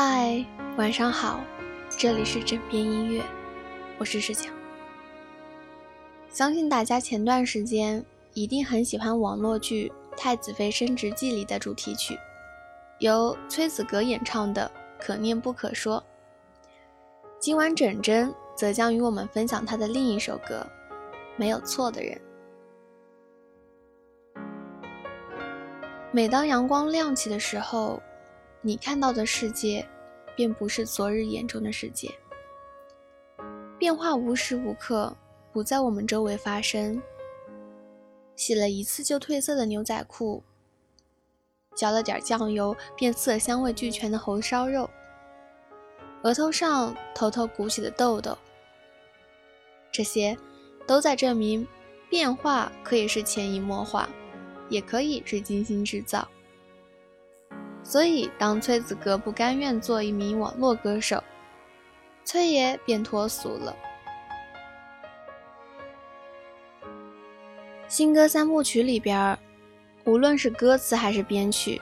嗨，晚上好，这里是枕边音乐，我是世强。相信大家前段时间一定很喜欢网络剧《太子妃升职记》里的主题曲，由崔子格演唱的《可念不可说》。今晚枕真则将与我们分享他的另一首歌《没有错的人》。每当阳光亮起的时候，你看到的世界，便不是昨日眼中的世界。变化无时无刻不在我们周围发生。洗了一次就褪色的牛仔裤，浇了点酱油便色香味俱全的红烧肉，额头上偷偷鼓起的痘痘，这些都在证明，变化可以是潜移默化。也可以是精心制造，所以当崔子格不甘愿做一名网络歌手，崔爷便脱俗了。新歌三部曲里边，无论是歌词还是编曲，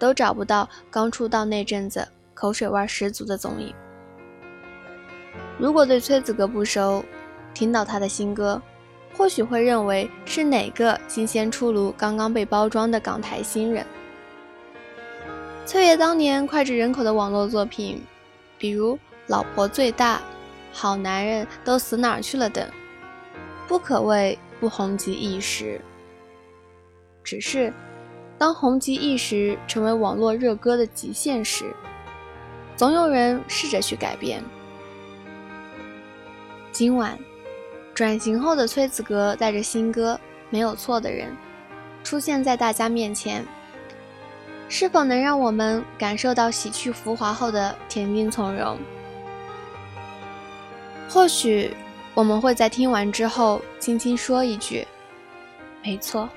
都找不到刚出道那阵子口水味十足的踪影。如果对崔子格不熟，听到他的新歌。或许会认为是哪个新鲜出炉、刚刚被包装的港台新人。崔爷当年脍炙人口的网络作品，比如《老婆最大》《好男人都死哪儿去了》等，不可谓不红极一时。只是，当红极一时成为网络热歌的极限时，总有人试着去改变。今晚。转型后的崔子格带着新歌《没有错的人》出现在大家面前，是否能让我们感受到洗去浮华后的恬静从容？或许我们会在听完之后轻轻说一句：“没错。”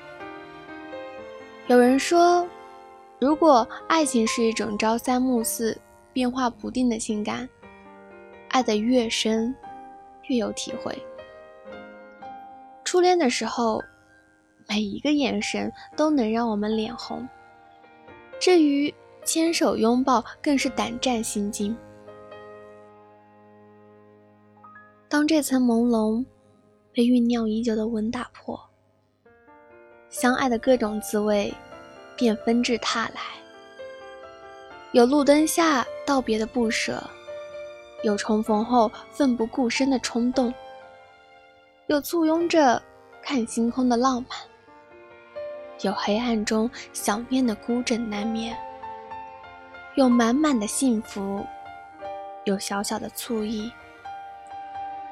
有人说，如果爱情是一种朝三暮四、变化不定的情感，爱得越深，越有体会。初恋的时候，每一个眼神都能让我们脸红。至于牵手拥抱，更是胆战心惊。当这层朦胧被酝酿已久的吻打破，相爱的各种滋味便纷至沓来。有路灯下道别的不舍，有重逢后奋不顾身的冲动。有簇拥着看星空的浪漫，有黑暗中想念的孤枕难眠，有满满的幸福，有小小的醋意，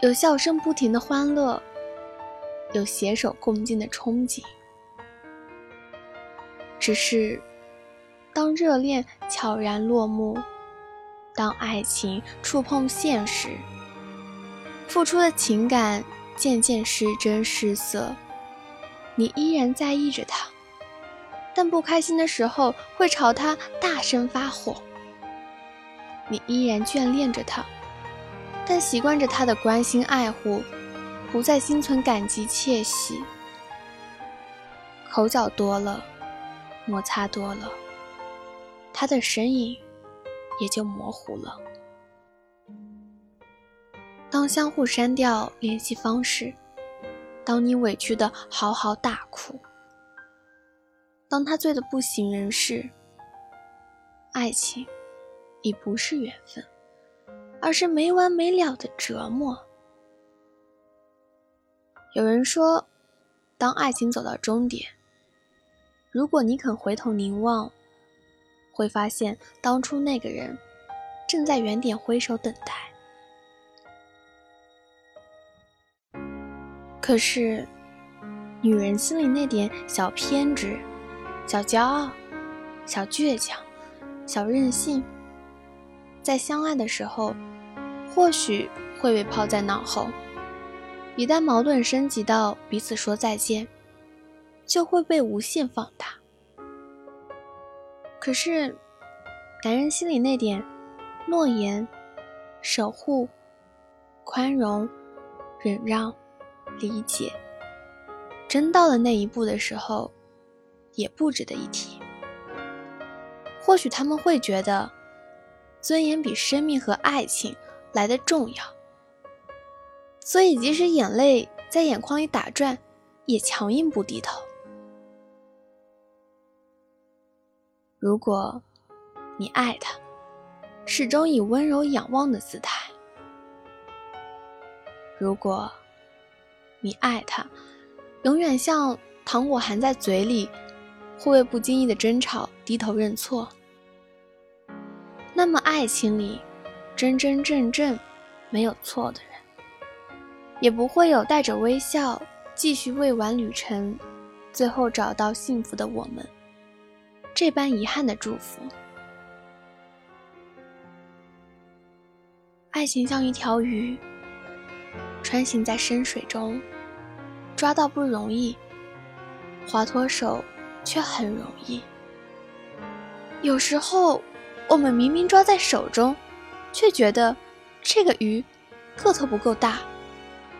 有笑声不停的欢乐，有携手共进的憧憬。只是，当热恋悄然落幕，当爱情触碰现实，付出的情感。渐渐失真失色，你依然在意着他，但不开心的时候会朝他大声发火。你依然眷恋着他，但习惯着他的关心爱护，不再心存感激窃喜。口角多了，摩擦多了，他的身影也就模糊了。当相互删掉联系方式，当你委屈的嚎啕大哭，当他醉得不省人事，爱情已不是缘分，而是没完没了的折磨。有人说，当爱情走到终点，如果你肯回头凝望，会发现当初那个人正在原点挥手等待。可是，女人心里那点小偏执、小骄傲、小倔强、小任性，在相爱的时候，或许会被抛在脑后；一旦矛盾升级到彼此说再见，就会被无限放大。可是，男人心里那点诺言、守护、宽容、忍让。理解，真到了那一步的时候，也不值得一提。或许他们会觉得，尊严比生命和爱情来的重要。所以，即使眼泪在眼眶里打转，也强硬不低头。如果你爱他，始终以温柔仰望的姿态；如果你爱他，永远像糖果含在嘴里，会为不经意的争吵低头认错，那么爱情里真真正正没有错的人。也不会有带着微笑继续未完旅程，最后找到幸福的我们这般遗憾的祝福。爱情像一条鱼，穿行在深水中，抓到不容易，划脱手却很容易。有时候，我们明明抓在手中，却觉得这个鱼个头不够大。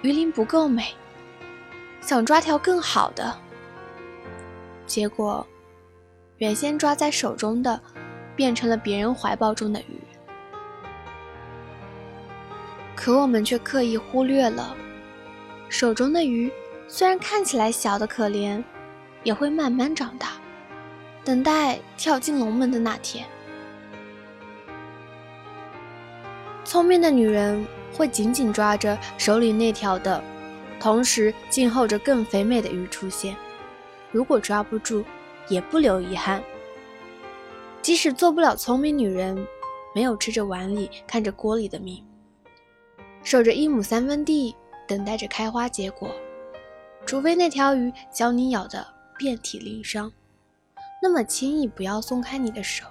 鱼鳞不够美，想抓条更好的，结果原先抓在手中的，变成了别人怀抱中的鱼。可我们却刻意忽略了，手中的鱼虽然看起来小的可怜，也会慢慢长大，等待跳进龙门的那天。聪明的女人。会紧紧抓着手里那条的，同时静候着更肥美的鱼出现。如果抓不住，也不留遗憾。即使做不了聪明女人，没有吃着碗里看着锅里的命，守着一亩三分地，等待着开花结果。除非那条鱼将你咬得遍体鳞伤，那么轻易不要松开你的手。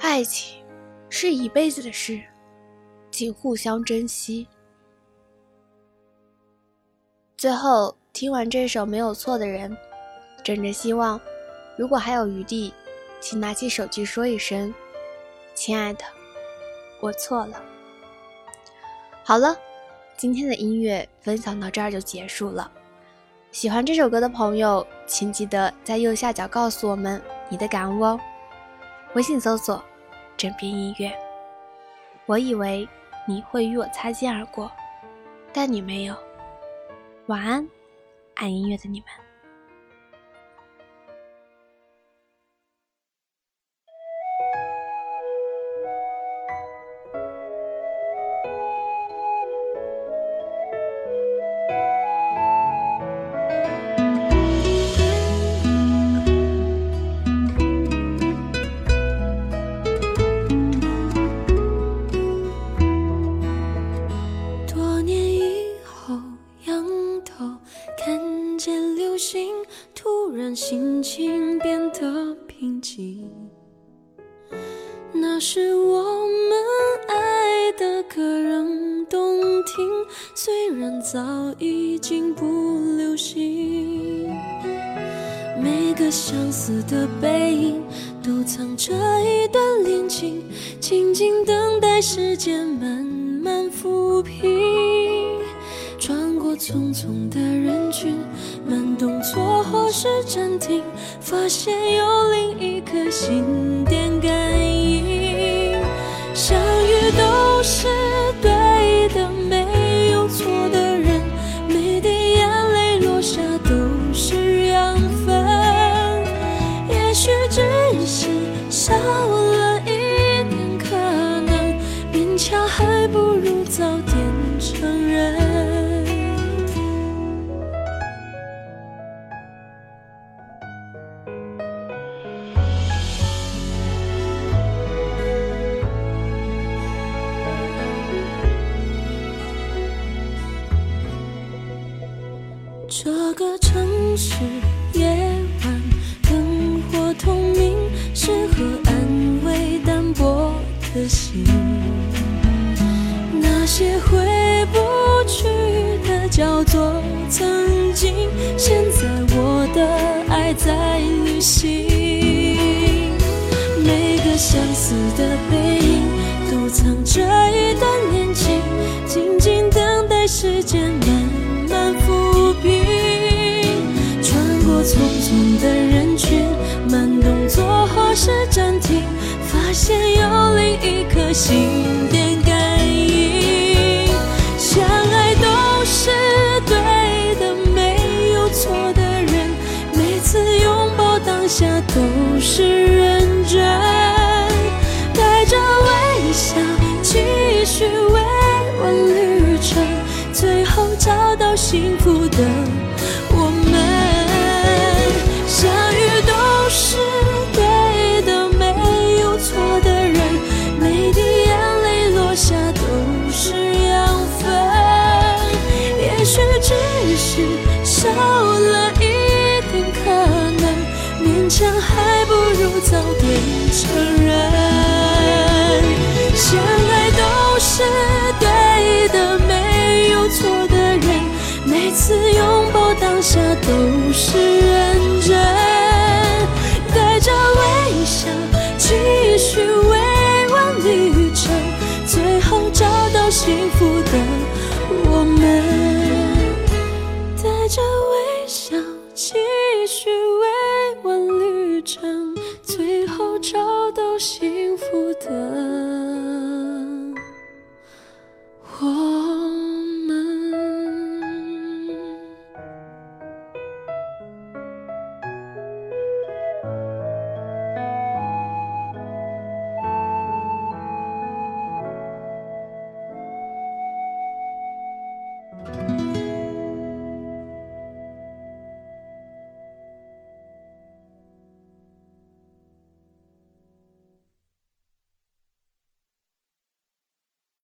爱情。是一辈子的事，请互相珍惜。最后听完这首没有错的人，枕着希望，如果还有余地，请拿起手机说一声：“亲爱的，我错了。”好了，今天的音乐分享到这儿就结束了。喜欢这首歌的朋友，请记得在右下角告诉我们你的感悟哦。微信搜索。枕边音乐，我以为你会与我擦肩而过，但你没有。晚安，爱音乐的你们。已经不流行。每个相似的背影都藏着一段恋情，静静等待时间慢慢抚平。穿过匆匆的人群，慢动作或是暂停，发现有另一颗心电感应。相遇都是是夜晚灯火通明，适合安慰单薄的心。那些回不去的叫做曾经，现在我的爱在旅行。每个相似的背影都藏着一段恋情，心电感应。相爱都是对的，没有错的人，每次拥抱当下都是认真，带着微笑继续未完旅程，最后找到幸福的强还不如早点承认。相爱都是对的，没有错的人，每次拥抱当下都是幸福的。